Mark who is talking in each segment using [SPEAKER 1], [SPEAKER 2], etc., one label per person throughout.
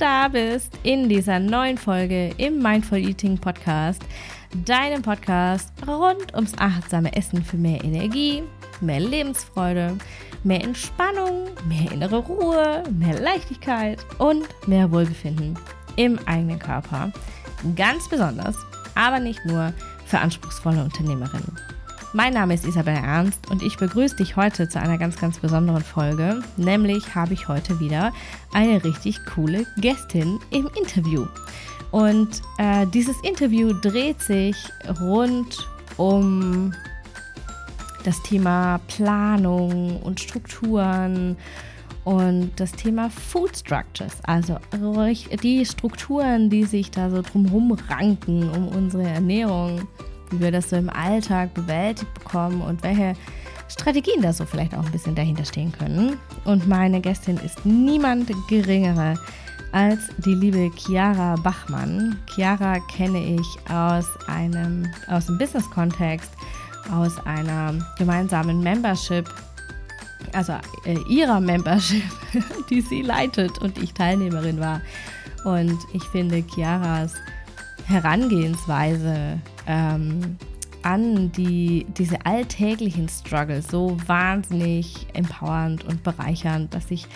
[SPEAKER 1] da bist in dieser neuen Folge im Mindful Eating Podcast, deinem Podcast rund ums achtsame Essen für mehr Energie, mehr Lebensfreude, mehr Entspannung, mehr innere Ruhe, mehr Leichtigkeit und mehr Wohlbefinden im eigenen Körper. Ganz besonders, aber nicht nur für anspruchsvolle Unternehmerinnen. Mein Name ist Isabel Ernst und ich begrüße dich heute zu einer ganz, ganz besonderen Folge. Nämlich habe ich heute wieder eine richtig coole Gästin im Interview. Und äh, dieses Interview dreht sich rund um das Thema Planung und Strukturen und das Thema Food Structures, also die Strukturen, die sich da so drumherum ranken um unsere Ernährung wie wir das so im Alltag bewältigt bekommen und welche Strategien da so vielleicht auch ein bisschen dahinter stehen können. Und meine Gästin ist niemand geringere als die liebe Chiara Bachmann. Chiara kenne ich aus einem aus dem Business-Kontext, aus einer gemeinsamen Membership, also äh, ihrer Membership, die sie leitet und ich Teilnehmerin war. Und ich finde Chiaras Herangehensweise ähm, an die, diese alltäglichen Struggles so wahnsinnig empowernd und bereichernd, dass ich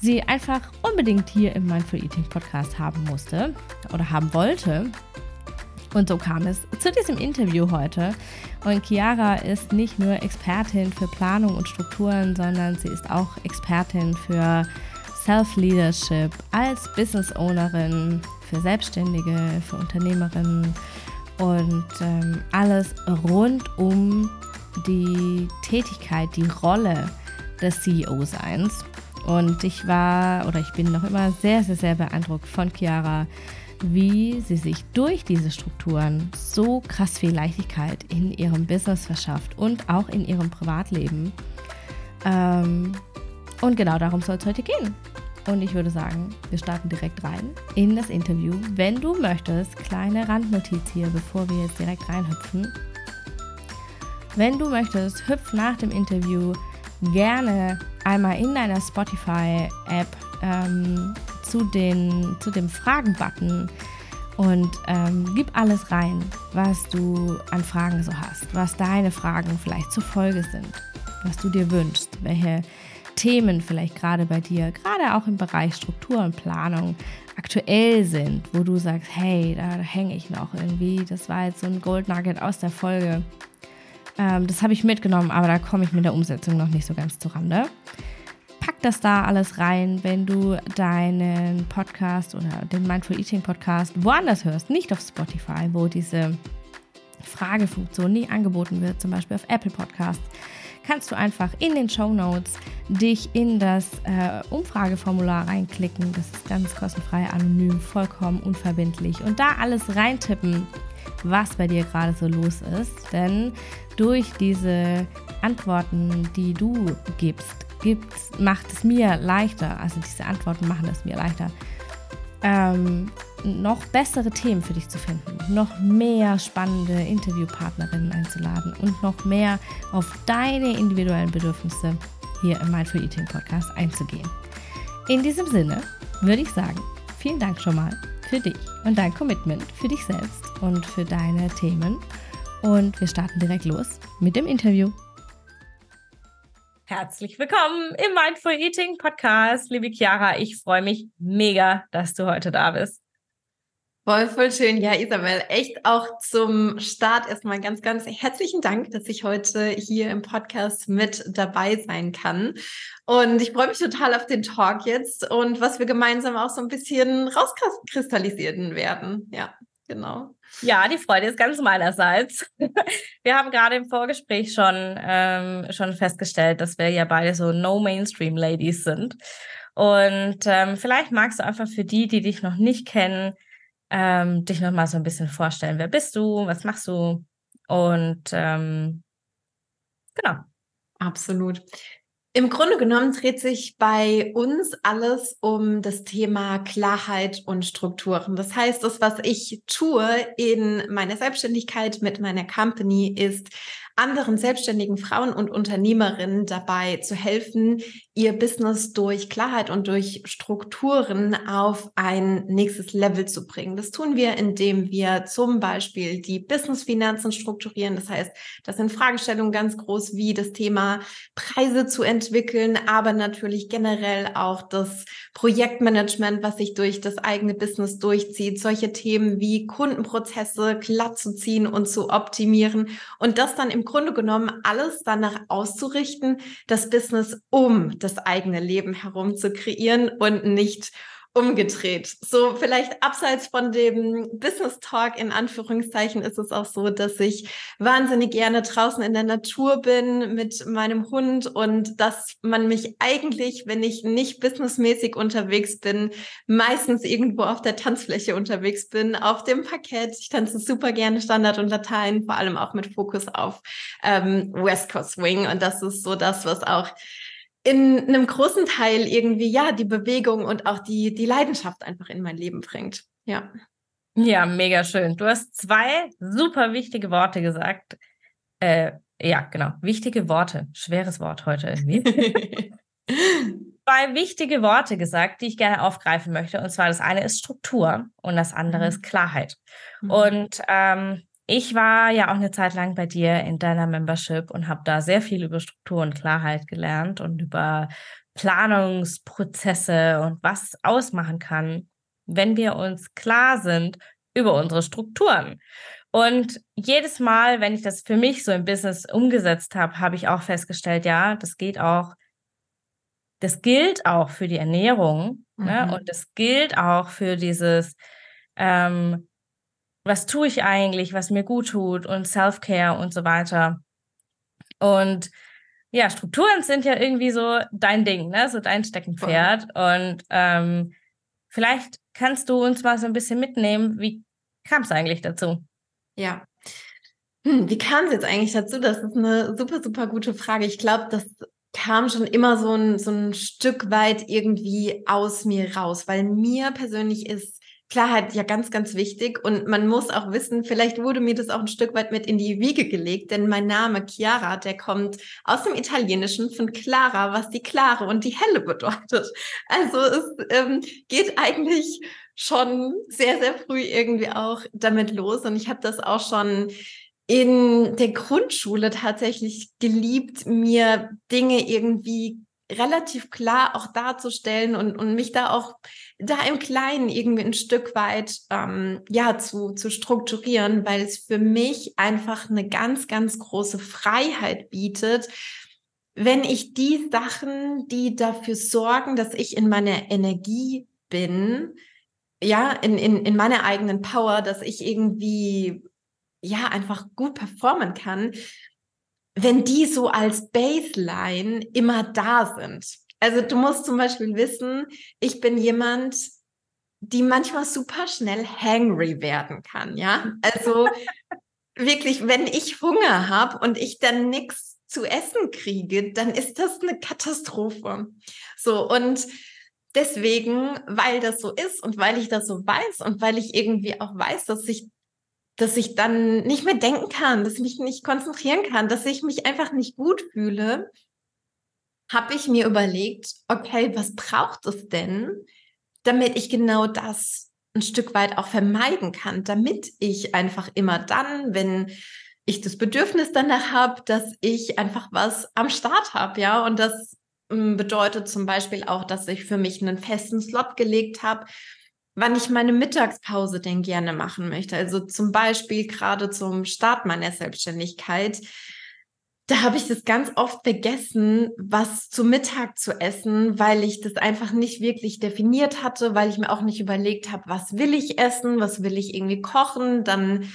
[SPEAKER 1] sie einfach unbedingt hier im Mindful Eating Podcast haben musste oder haben wollte. Und so kam es zu diesem Interview heute. Und Chiara ist nicht nur Expertin für Planung und Strukturen, sondern sie ist auch Expertin für Self-Leadership als Business Ownerin, für Selbstständige, für Unternehmerinnen und ähm, alles rund um die Tätigkeit, die Rolle des CEO-Seins. Und ich war oder ich bin noch immer sehr, sehr, sehr beeindruckt von Chiara, wie sie sich durch diese Strukturen so krass viel Leichtigkeit in ihrem Business verschafft und auch in ihrem Privatleben. Ähm, und genau darum soll es heute gehen. Und ich würde sagen, wir starten direkt rein in das Interview. Wenn du möchtest, kleine Randnotiz hier, bevor wir jetzt direkt reinhüpfen. Wenn du möchtest, hüpf nach dem Interview gerne einmal in deiner Spotify-App ähm, zu, zu dem Fragen-Button und ähm, gib alles rein, was du an Fragen so hast, was deine Fragen vielleicht zur Folge sind, was du dir wünschst, welche Themen vielleicht gerade bei dir, gerade auch im Bereich Struktur und Planung aktuell sind, wo du sagst, hey, da hänge ich noch irgendwie. Das war jetzt so ein Gold Nugget aus der Folge. Ähm, das habe ich mitgenommen, aber da komme ich mit der Umsetzung noch nicht so ganz zurande. Pack das da alles rein, wenn du deinen Podcast oder den Mindful Eating Podcast woanders hörst, nicht auf Spotify, wo diese Fragefunktion nie angeboten wird, zum Beispiel auf Apple Podcasts kannst du einfach in den Show Notes dich in das äh, Umfrageformular reinklicken. Das ist ganz kostenfrei, anonym, vollkommen unverbindlich. Und da alles reintippen, was bei dir gerade so los ist. Denn durch diese Antworten, die du gibst, gibt's, macht es mir leichter, also diese Antworten machen es mir leichter, ähm, noch bessere Themen für dich zu finden, noch mehr spannende Interviewpartnerinnen einzuladen und noch mehr auf deine individuellen Bedürfnisse hier im Mindful Eating Podcast einzugehen. In diesem Sinne würde ich sagen, vielen Dank schon mal für dich und dein Commitment für dich selbst und für deine Themen. Und wir starten direkt los mit dem Interview. Herzlich willkommen im Mindful Eating Podcast, liebe Chiara. Ich freue mich mega, dass du heute da bist.
[SPEAKER 2] Voll, voll schön. Ja, Isabel, echt auch zum Start erstmal ganz, ganz herzlichen Dank, dass ich heute hier im Podcast mit dabei sein kann. Und ich freue mich total auf den Talk jetzt und was wir gemeinsam auch so ein bisschen rauskristallisieren werden. Ja, genau.
[SPEAKER 1] Ja, die Freude ist ganz meinerseits. Wir haben gerade im Vorgespräch schon, ähm, schon festgestellt, dass wir ja beide so No-Mainstream-Ladies sind. Und ähm, vielleicht magst du einfach für die, die dich noch nicht kennen, ähm, dich noch mal so ein bisschen vorstellen. Wer bist du? Was machst du? Und ähm, genau.
[SPEAKER 2] Absolut. Im Grunde genommen dreht sich bei uns alles um das Thema Klarheit und Strukturen. Das heißt, das, was ich tue in meiner Selbstständigkeit mit meiner Company, ist anderen selbstständigen Frauen und Unternehmerinnen dabei zu helfen, ihr Business durch Klarheit und durch Strukturen auf ein nächstes Level zu bringen. Das tun wir, indem wir zum Beispiel die Business-Finanzen strukturieren. Das heißt, das sind Fragestellungen ganz groß wie das Thema Preise zu entwickeln, aber natürlich generell auch das Projektmanagement, was sich durch das eigene Business durchzieht. Solche Themen wie Kundenprozesse glatt zu ziehen und zu optimieren und das dann im Grunde genommen alles danach auszurichten, das Business um das eigene Leben herum zu kreieren und nicht umgedreht. So vielleicht abseits von dem Business Talk in Anführungszeichen ist es auch so, dass ich wahnsinnig gerne draußen in der Natur bin mit meinem Hund und dass man mich eigentlich, wenn ich nicht businessmäßig unterwegs bin, meistens irgendwo auf der Tanzfläche unterwegs bin, auf dem Parkett. Ich tanze super gerne Standard und Latein, vor allem auch mit Fokus auf ähm, West Coast Swing und das ist so das, was auch in einem großen Teil irgendwie, ja, die Bewegung und auch die, die Leidenschaft einfach in mein Leben bringt. Ja.
[SPEAKER 1] Ja, mega schön. Du hast zwei super wichtige Worte gesagt. Äh, ja, genau. Wichtige Worte. Schweres Wort heute irgendwie. zwei wichtige Worte gesagt, die ich gerne aufgreifen möchte. Und zwar das eine ist Struktur und das andere mhm. ist Klarheit. Mhm. Und ähm, ich war ja auch eine Zeit lang bei dir in deiner Membership und habe da sehr viel über Struktur und Klarheit gelernt und über Planungsprozesse und was ausmachen kann, wenn wir uns klar sind über unsere Strukturen. Und jedes Mal, wenn ich das für mich so im Business umgesetzt habe, habe ich auch festgestellt, ja, das geht auch, das gilt auch für die Ernährung ne? mhm. ne? und das gilt auch für dieses ähm, was tue ich eigentlich, was mir gut tut und Self-Care und so weiter. Und ja, Strukturen sind ja irgendwie so dein Ding, ne? so dein Steckenpferd. Und ähm, vielleicht kannst du uns mal so ein bisschen mitnehmen, wie kam es eigentlich dazu?
[SPEAKER 2] Ja. Hm, wie kam es jetzt eigentlich dazu? Das ist eine super, super gute Frage. Ich glaube, das kam schon immer so ein, so ein Stück weit irgendwie aus mir raus, weil mir persönlich ist Klarheit ja ganz, ganz wichtig. Und man muss auch wissen, vielleicht wurde mir das auch ein Stück weit mit in die Wiege gelegt, denn mein Name Chiara, der kommt aus dem Italienischen von Clara, was die Klare und die Helle bedeutet. Also es ähm, geht eigentlich schon sehr, sehr früh irgendwie auch damit los. Und ich habe das auch schon in der Grundschule tatsächlich geliebt, mir Dinge irgendwie relativ klar auch darzustellen und, und mich da auch da im Kleinen irgendwie ein Stück weit ähm, ja zu, zu strukturieren, weil es für mich einfach eine ganz, ganz große Freiheit bietet, wenn ich die Sachen, die dafür sorgen, dass ich in meiner Energie bin, ja, in, in, in meiner eigenen Power, dass ich irgendwie ja einfach gut performen kann, wenn die so als Baseline immer da sind. Also du musst zum Beispiel wissen, ich bin jemand, die manchmal super schnell hangry werden kann, ja. Also wirklich, wenn ich Hunger habe und ich dann nichts zu essen kriege, dann ist das eine Katastrophe. So und deswegen, weil das so ist und weil ich das so weiß und weil ich irgendwie auch weiß, dass ich dass ich dann nicht mehr denken kann, dass ich mich nicht konzentrieren kann, dass ich mich einfach nicht gut fühle, habe ich mir überlegt, okay, was braucht es denn, damit ich genau das ein Stück weit auch vermeiden kann, damit ich einfach immer dann, wenn ich das Bedürfnis danach habe, dass ich einfach was am Start habe, ja, und das hm, bedeutet zum Beispiel auch, dass ich für mich einen festen Slot gelegt habe, wann ich meine Mittagspause denn gerne machen möchte. Also zum Beispiel gerade zum Start meiner Selbstständigkeit. Da habe ich das ganz oft vergessen, was zu Mittag zu essen, weil ich das einfach nicht wirklich definiert hatte, weil ich mir auch nicht überlegt habe, was will ich essen, was will ich irgendwie kochen. Dann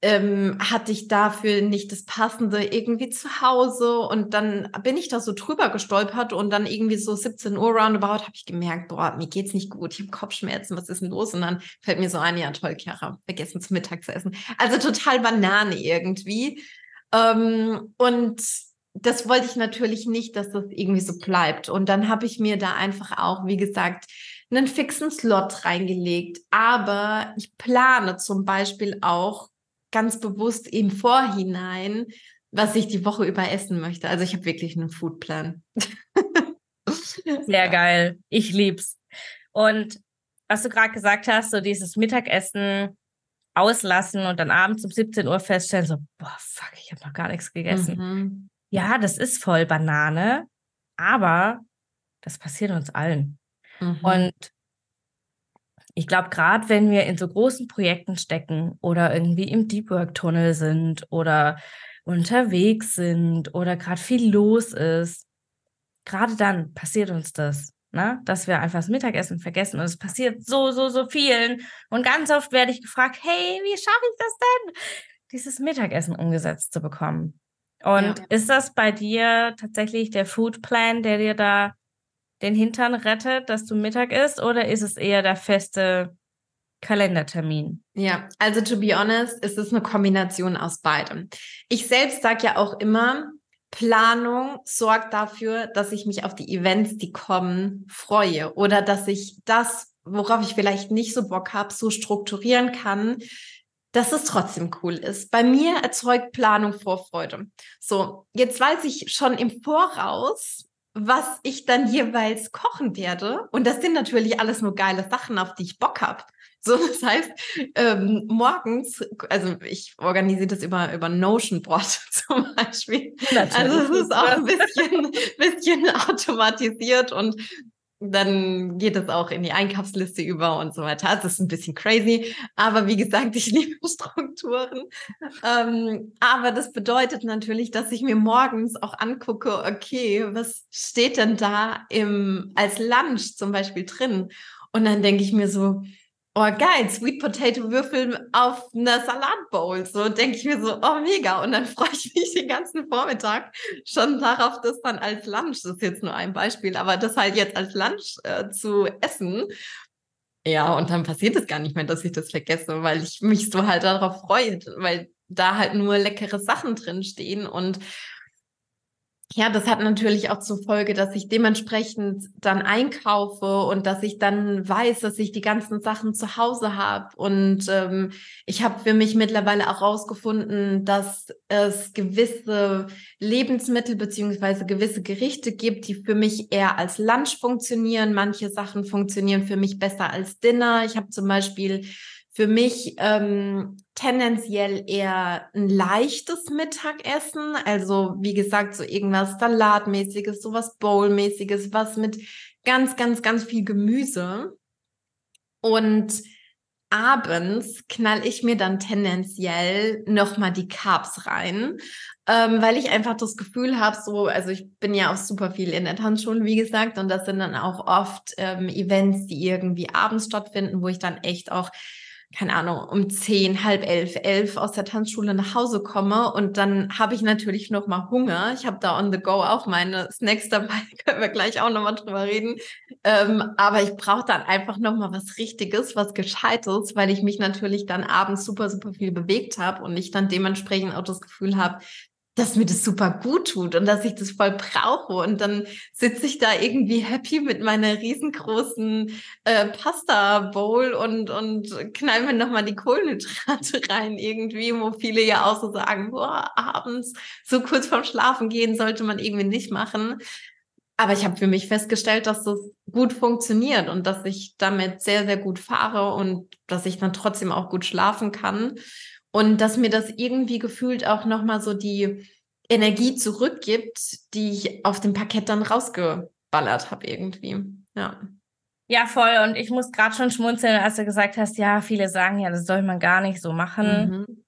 [SPEAKER 2] ähm, hatte ich dafür nicht das Passende irgendwie zu Hause und dann bin ich da so drüber gestolpert und dann irgendwie so 17 Uhr roundabout habe ich gemerkt, boah, mir geht's nicht gut, ich habe Kopfschmerzen, was ist denn los? Und dann fällt mir so ein, ja toll, Chiara, vergessen zum Mittag zu essen. Also total Banane irgendwie. Ähm, und das wollte ich natürlich nicht, dass das irgendwie so bleibt. Und dann habe ich mir da einfach auch, wie gesagt, einen fixen Slot reingelegt. Aber ich plane zum Beispiel auch ganz bewusst im Vorhinein, was ich die Woche über essen möchte. Also ich habe wirklich einen Foodplan.
[SPEAKER 1] Sehr geil. Ich lieb's. Und was du gerade gesagt hast, so dieses Mittagessen auslassen und dann abends um 17 Uhr feststellen, so, boah, fuck, ich habe noch gar nichts gegessen. Mhm. Ja, das ist voll Banane, aber das passiert uns allen. Mhm. Und ich glaube, gerade wenn wir in so großen Projekten stecken oder irgendwie im Deep Work Tunnel sind oder unterwegs sind oder gerade viel los ist, gerade dann passiert uns das, ne? dass wir einfach das Mittagessen vergessen. Und es passiert so, so, so vielen. Und ganz oft werde ich gefragt, hey, wie schaffe ich das denn, dieses Mittagessen umgesetzt zu bekommen? Und ja. ist das bei dir tatsächlich der Foodplan, der dir da den Hintern rettet, dass du Mittag isst, oder ist es eher der feste Kalendertermin?
[SPEAKER 2] Ja, also to be honest, ist es eine Kombination aus beidem. Ich selbst sage ja auch immer, Planung sorgt dafür, dass ich mich auf die Events, die kommen, freue oder dass ich das, worauf ich vielleicht nicht so Bock habe, so strukturieren kann, dass es trotzdem cool ist. Bei mir erzeugt Planung Vorfreude. So, jetzt weiß ich schon im Voraus, was ich dann jeweils kochen werde. Und das sind natürlich alles nur geile Sachen, auf die ich Bock habe. So, das heißt, ähm, morgens, also ich organisiere das über, über Notion Board zum Beispiel. Natürlich. Also es ist auch ein bisschen, bisschen automatisiert und dann geht es auch in die Einkaufsliste über und so weiter. Das ist ein bisschen crazy, aber wie gesagt, ich liebe Strukturen. Ähm, aber das bedeutet natürlich, dass ich mir morgens auch angucke, okay, was steht denn da im, als Lunch zum Beispiel drin? Und dann denke ich mir so, oh geil, Sweet Potato Würfel auf einer Salatbowl. So denke ich mir so, oh mega. Und dann freue ich mich den ganzen Vormittag schon darauf, das dann als Lunch, das ist jetzt nur ein Beispiel, aber das halt jetzt als Lunch äh, zu essen. Ja, und dann passiert es gar nicht mehr, dass ich das vergesse, weil ich mich so halt darauf freue, weil da halt nur leckere Sachen drin stehen und ja, das hat natürlich auch zur Folge, dass ich dementsprechend dann einkaufe und dass ich dann weiß, dass ich die ganzen Sachen zu Hause habe. Und ähm, ich habe für mich mittlerweile auch rausgefunden, dass es gewisse Lebensmittel beziehungsweise gewisse Gerichte gibt, die für mich eher als Lunch funktionieren. Manche Sachen funktionieren für mich besser als Dinner. Ich habe zum Beispiel für mich ähm, tendenziell eher ein leichtes Mittagessen. Also wie gesagt, so irgendwas Salatmäßiges, sowas Bowlmäßiges, was mit ganz, ganz, ganz viel Gemüse. Und abends knall ich mir dann tendenziell nochmal die Carbs rein, ähm, weil ich einfach das Gefühl habe, so, also ich bin ja auch super viel in der Tanzschule, wie gesagt, und das sind dann auch oft ähm, Events, die irgendwie abends stattfinden, wo ich dann echt auch keine Ahnung, um zehn, halb elf, elf aus der Tanzschule nach Hause komme und dann habe ich natürlich noch mal Hunger. Ich habe da on the go auch meine Snacks dabei, können wir gleich auch noch mal drüber reden. Ähm, aber ich brauche dann einfach noch mal was Richtiges, was Gescheites, weil ich mich natürlich dann abends super, super viel bewegt habe und ich dann dementsprechend auch das Gefühl habe, dass mir das super gut tut und dass ich das voll brauche. Und dann sitze ich da irgendwie happy mit meiner riesengroßen äh, Pasta-Bowl und, und knall mir nochmal die Kohlenhydrate rein irgendwie, wo viele ja auch so sagen, boah, abends so kurz vorm Schlafen gehen sollte man irgendwie nicht machen. Aber ich habe für mich festgestellt, dass das gut funktioniert und dass ich damit sehr, sehr gut fahre und dass ich dann trotzdem auch gut schlafen kann. Und dass mir das irgendwie gefühlt auch nochmal so die Energie zurückgibt, die ich auf dem Parkett dann rausgeballert habe irgendwie. Ja.
[SPEAKER 1] Ja, voll. Und ich muss gerade schon schmunzeln, als du gesagt hast, ja, viele sagen ja, das soll man gar nicht so machen. Mhm.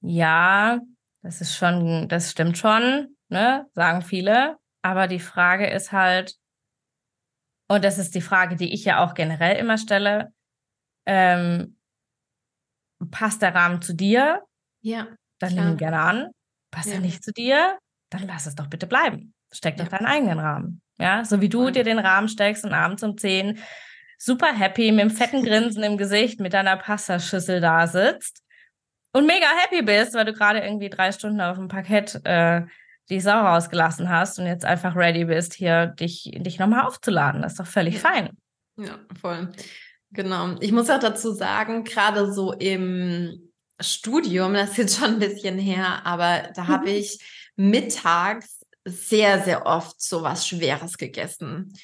[SPEAKER 1] Ja, das ist schon, das stimmt schon, ne? Sagen viele. Aber die Frage ist halt, und das ist die Frage, die ich ja auch generell immer stelle, ähm, passt der Rahmen zu dir?
[SPEAKER 2] Ja.
[SPEAKER 1] Dann nimm ihn gerne an. Passt ja. er nicht zu dir? Dann lass es doch bitte bleiben. Steck ja. doch deinen eigenen Rahmen. Ja, so wie du ja. dir den Rahmen steckst und abends um 10 super happy mit einem fetten Grinsen im Gesicht mit deiner Pastaschüssel da sitzt und mega happy bist, weil du gerade irgendwie drei Stunden auf dem Parkett äh, die Sau rausgelassen hast und jetzt einfach ready bist, hier dich, dich nochmal aufzuladen. Das ist doch völlig fein.
[SPEAKER 2] Ja, voll. Genau. Ich muss auch dazu sagen, gerade so im Studium, das ist jetzt schon ein bisschen her, aber da habe ich mittags sehr, sehr oft so was Schweres gegessen.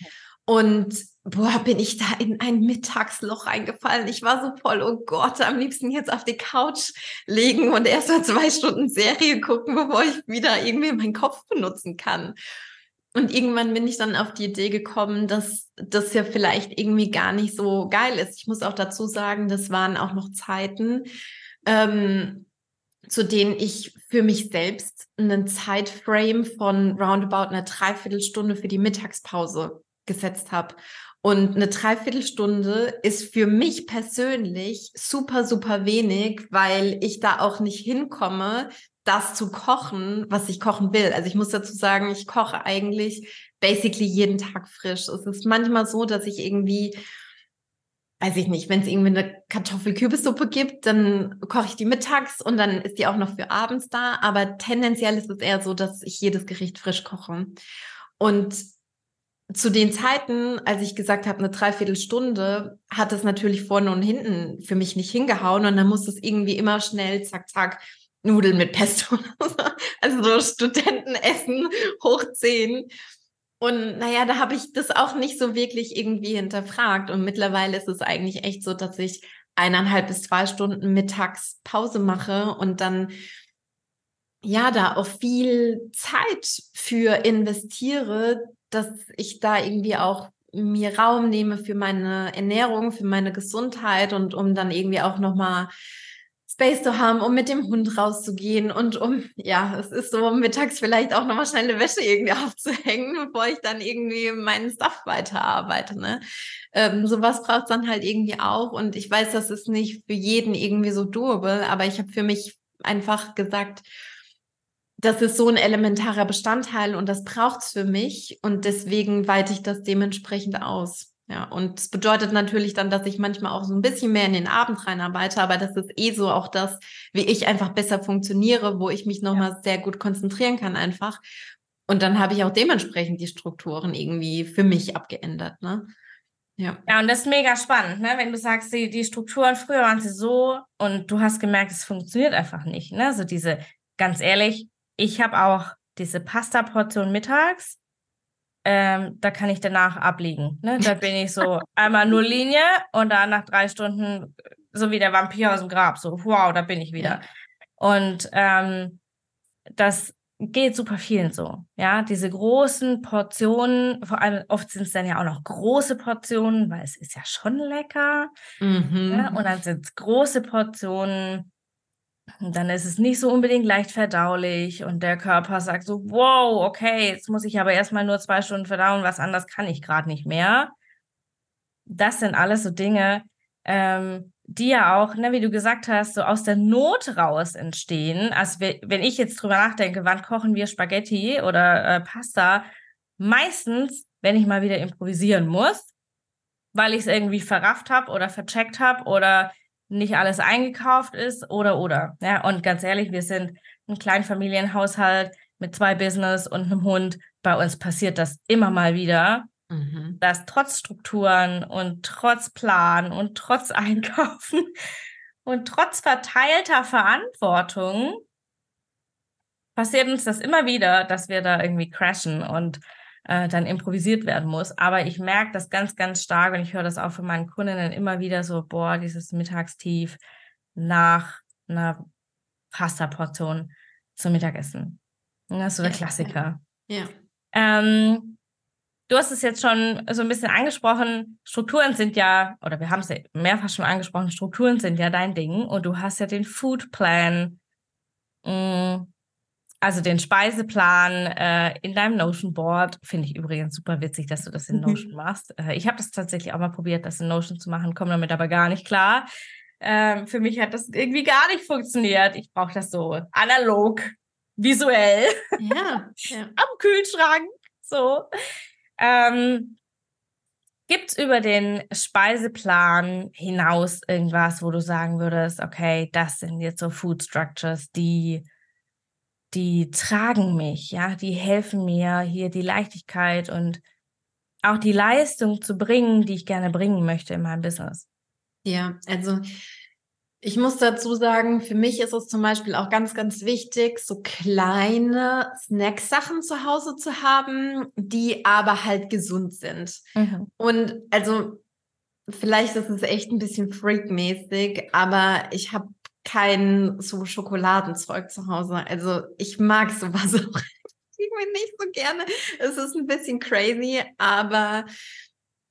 [SPEAKER 2] Und boah, bin ich da in ein Mittagsloch reingefallen. Ich war so voll, oh Gott, am liebsten jetzt auf die Couch legen und erst mal zwei Stunden Serie gucken, bevor ich wieder irgendwie meinen Kopf benutzen kann. Und irgendwann bin ich dann auf die Idee gekommen, dass das ja vielleicht irgendwie gar nicht so geil ist. Ich muss auch dazu sagen, das waren auch noch Zeiten, ähm, zu denen ich für mich selbst einen Zeitframe von roundabout einer Dreiviertelstunde für die Mittagspause gesetzt habe. Und eine Dreiviertelstunde ist für mich persönlich super, super wenig, weil ich da auch nicht hinkomme, das zu kochen, was ich kochen will. Also ich muss dazu sagen, ich koche eigentlich basically jeden Tag frisch. Es ist manchmal so, dass ich irgendwie, weiß ich nicht, wenn es irgendwie eine Kartoffelkürbissuppe gibt, dann koche ich die mittags und dann ist die auch noch für abends da. Aber tendenziell ist es eher so, dass ich jedes Gericht frisch koche. Und zu den Zeiten, als ich gesagt habe, eine Dreiviertelstunde, hat es natürlich vorne und hinten für mich nicht hingehauen und dann muss es irgendwie immer schnell, zack, zack, Nudeln mit Pesto. also so Studentenessen hoch zehn. Und naja, da habe ich das auch nicht so wirklich irgendwie hinterfragt. Und mittlerweile ist es eigentlich echt so, dass ich eineinhalb bis zwei Stunden mittags Pause mache und dann ja da auch viel Zeit für investiere, dass ich da irgendwie auch mir Raum nehme für meine Ernährung, für meine Gesundheit und um dann irgendwie auch nochmal Space zu haben, um mit dem Hund rauszugehen und um, ja, es ist so mittags vielleicht auch nochmal schnell eine Wäsche irgendwie aufzuhängen, bevor ich dann irgendwie meinen Stuff weiterarbeite. Ne? Ähm, sowas braucht es dann halt irgendwie auch und ich weiß, das ist nicht für jeden irgendwie so doable, aber ich habe für mich einfach gesagt, das ist so ein elementarer Bestandteil und das braucht's für mich und deswegen weite ich das dementsprechend aus. Ja, und es bedeutet natürlich dann, dass ich manchmal auch so ein bisschen mehr in den Abend reinarbeite, aber das ist eh so auch das, wie ich einfach besser funktioniere, wo ich mich nochmal ja. sehr gut konzentrieren kann einfach. Und dann habe ich auch dementsprechend die Strukturen irgendwie für mich abgeändert, ne?
[SPEAKER 1] Ja. Ja, und das ist mega spannend, ne? Wenn du sagst, die, die Strukturen früher waren sie so und du hast gemerkt, es funktioniert einfach nicht, ne? So diese, ganz ehrlich, ich habe auch diese Pasta-Portion mittags ähm, da kann ich danach abliegen. Ne? Da bin ich so einmal nur Linie und dann nach drei Stunden so wie der Vampir aus dem Grab. So, wow, da bin ich wieder. Und ähm, das geht super vielen so. Ja, diese großen Portionen, vor allem oft sind es dann ja auch noch große Portionen, weil es ist ja schon lecker. Mhm. Ja? Und dann sind es große Portionen und dann ist es nicht so unbedingt leicht verdaulich und der Körper sagt so, wow, okay, jetzt muss ich aber erstmal nur zwei Stunden verdauen, was anderes kann ich gerade nicht mehr. Das sind alles so Dinge, ähm, die ja auch, ne, wie du gesagt hast, so aus der Not raus entstehen. Also wenn ich jetzt drüber nachdenke, wann kochen wir Spaghetti oder äh, Pasta, meistens, wenn ich mal wieder improvisieren muss, weil ich es irgendwie verrafft habe oder vercheckt habe oder nicht alles eingekauft ist oder oder. Ja, und ganz ehrlich, wir sind ein Kleinfamilienhaushalt mit zwei Business und einem Hund. Bei uns passiert das immer mal wieder, mhm. dass trotz Strukturen und trotz Plan und trotz Einkaufen und trotz verteilter Verantwortung passiert uns das immer wieder, dass wir da irgendwie crashen und äh, dann improvisiert werden muss. Aber ich merke das ganz, ganz stark und ich höre das auch von meinen Kundinnen immer wieder so, boah, dieses Mittagstief nach einer Pasta-Portion zum Mittagessen. das ist so der ja, Klassiker. Ja. Ähm, du hast es jetzt schon so ein bisschen angesprochen. Strukturen sind ja, oder wir haben es ja mehrfach schon angesprochen, Strukturen sind ja dein Ding und du hast ja den Food Plan. Mh, mm, also den Speiseplan äh, in deinem Notion Board finde ich übrigens super witzig, dass du das in Notion machst. Äh, ich habe das tatsächlich auch mal probiert, das in Notion zu machen, komme damit aber gar nicht klar. Ähm, für mich hat das irgendwie gar nicht funktioniert. Ich brauche das so analog, visuell, ja, ja. am Kühlschrank. So. Ähm, Gibt es über den Speiseplan hinaus irgendwas, wo du sagen würdest, okay, das sind jetzt so Food Structures, die die tragen mich, ja, die helfen mir, hier die Leichtigkeit und auch die Leistung zu bringen, die ich gerne bringen möchte in meinem Business.
[SPEAKER 2] Ja, also Ich muss dazu sagen, für mich ist es zum Beispiel auch ganz, ganz wichtig, so kleine Snacksachen zu Hause zu haben, die aber halt gesund sind. Mhm. Und also vielleicht ist es echt ein bisschen freakmäßig, aber ich habe kein so Schokoladenzeug zu Hause. Also ich mag sowas auch irgendwie nicht so gerne. Es ist ein bisschen crazy, aber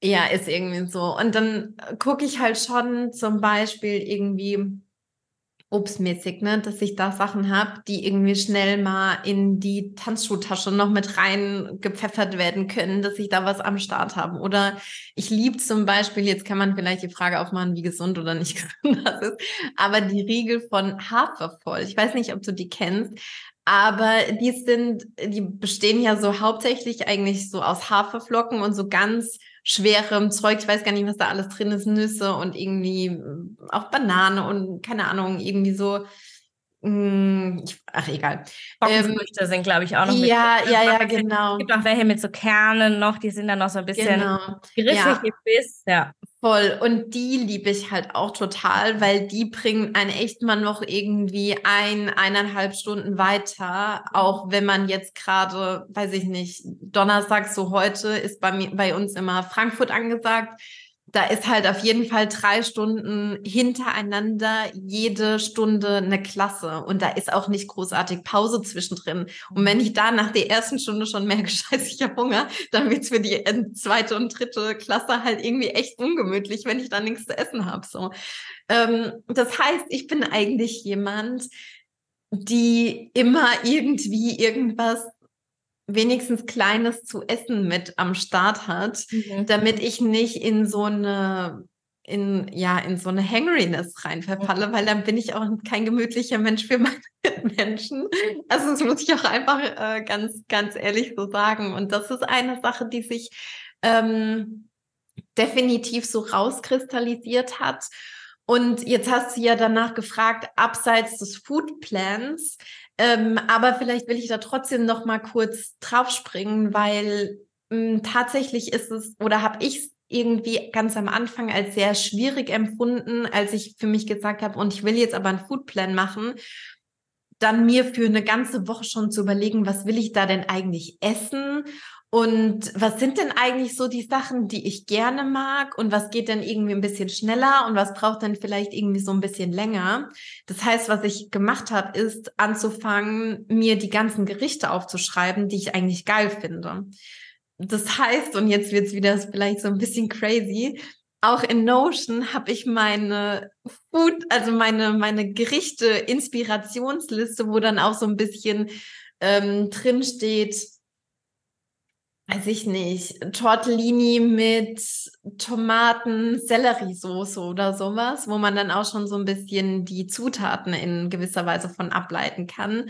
[SPEAKER 2] ja, ist irgendwie so. Und dann gucke ich halt schon zum Beispiel irgendwie obstmäßig, ne, dass ich da Sachen habe, die irgendwie schnell mal in die Tanzschuhtasche noch mit rein gepfeffert werden können, dass ich da was am Start habe. Oder ich liebe zum Beispiel, jetzt kann man vielleicht die Frage aufmachen, wie gesund oder nicht gesund das ist, aber die Riegel von Hafervoll. Ich weiß nicht, ob du die kennst, aber die sind, die bestehen ja so hauptsächlich eigentlich so aus Haferflocken und so ganz schwerem Zeug. Ich weiß gar nicht, was da alles drin ist. Nüsse und irgendwie äh, auch Banane und keine Ahnung, irgendwie so. Mh, mm, ach, egal.
[SPEAKER 1] Trockenfrüchte ähm, sind, glaube ich, auch noch.
[SPEAKER 2] Ja, mit, ja, ja, genau.
[SPEAKER 1] Es gibt auch welche mit so Kernen noch, die sind dann noch so ein bisschen genau. griffig ja. Biss. Ja.
[SPEAKER 2] Voll. Und die liebe ich halt auch total, weil die bringen einen echt mal noch irgendwie ein, eineinhalb Stunden weiter. Auch wenn man jetzt gerade, weiß ich nicht, Donnerstag, so heute ist bei mir, bei uns immer Frankfurt angesagt da ist halt auf jeden Fall drei Stunden hintereinander jede Stunde eine Klasse und da ist auch nicht großartig Pause zwischendrin. Und wenn ich da nach der ersten Stunde schon merke, scheiße, ich habe Hunger, dann wird's für die zweite und dritte Klasse halt irgendwie echt ungemütlich, wenn ich da nichts zu essen habe. So. Ähm, das heißt, ich bin eigentlich jemand, die immer irgendwie irgendwas wenigstens Kleines zu essen mit am Start hat, mhm. damit ich nicht in so eine in ja in so eine Hangriness rein verfalle, weil dann bin ich auch kein gemütlicher Mensch für meine Menschen. Also das muss ich auch einfach äh, ganz ganz ehrlich so sagen. Und das ist eine Sache, die sich ähm, definitiv so rauskristallisiert hat. Und jetzt hast du ja danach gefragt, abseits des Foodplans, ähm, aber vielleicht will ich da trotzdem noch mal kurz draufspringen, weil mh, hm, tatsächlich ist es oder habe ich es irgendwie ganz am Anfang als sehr schwierig empfunden, als ich für mich gesagt habe, und ich will jetzt aber einen Foodplan machen, dann mir für eine ganze Woche schon zu überlegen, was will ich da denn eigentlich essen und was sind denn eigentlich so die Sachen, die ich gerne mag und was geht denn irgendwie ein bisschen schneller und was braucht denn vielleicht irgendwie so ein bisschen länger? Das heißt, was ich gemacht habe, ist anzufangen, mir die ganzen Gerichte aufzuschreiben, die ich eigentlich geil finde. Das heißt, und jetzt wird es wieder vielleicht so ein bisschen crazy, auch in Notion habe ich meine Food, also meine, meine Gerichte, Inspirationsliste, wo dann auch so ein bisschen ähm, drin steht, weiß ich nicht, Tortellini mit Tomaten, Selleriesoße oder sowas, wo man dann auch schon so ein bisschen die Zutaten in gewisser Weise von ableiten kann.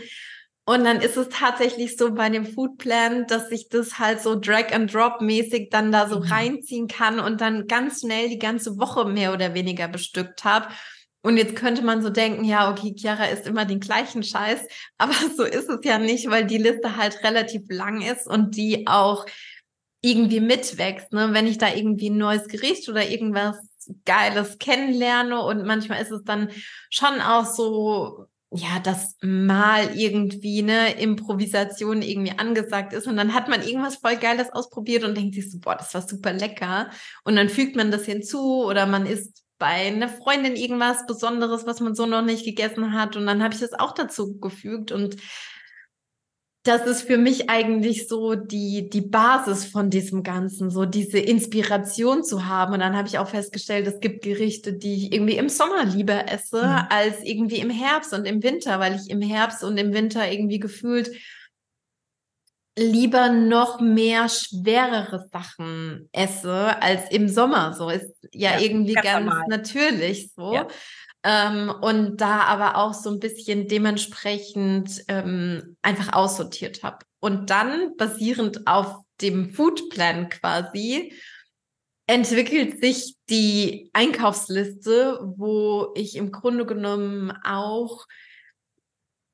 [SPEAKER 2] Und dann ist es tatsächlich so bei dem Foodplan, dass ich das halt so Drag and Drop mäßig dann da so mhm. reinziehen kann und dann ganz schnell die ganze Woche mehr oder weniger bestückt habe. Und jetzt könnte man so denken, ja, okay, Chiara isst immer den gleichen Scheiß, aber so ist es ja nicht, weil die Liste halt relativ lang ist und die auch irgendwie mitwächst. Ne? Wenn ich da irgendwie ein neues Gericht oder irgendwas Geiles kennenlerne und manchmal ist es dann schon auch so, ja, dass mal irgendwie eine Improvisation irgendwie angesagt ist und dann hat man irgendwas voll Geiles ausprobiert und denkt sich so, boah, das war super lecker und dann fügt man das hinzu oder man isst bei einer Freundin irgendwas Besonderes, was man so noch nicht gegessen hat. Und dann habe ich das auch dazu gefügt. Und das ist für mich eigentlich so die, die Basis von diesem Ganzen, so diese Inspiration zu haben. Und dann habe ich auch festgestellt, es gibt Gerichte, die ich irgendwie im Sommer lieber esse, mhm. als irgendwie im Herbst und im Winter, weil ich im Herbst und im Winter irgendwie gefühlt lieber noch mehr schwerere Sachen esse als im Sommer. So ist ja, ja irgendwie ganz, ganz natürlich so. Ja. Ähm, und da aber auch so ein bisschen dementsprechend ähm, einfach aussortiert habe. Und dann basierend auf dem Foodplan quasi entwickelt sich die Einkaufsliste, wo ich im Grunde genommen auch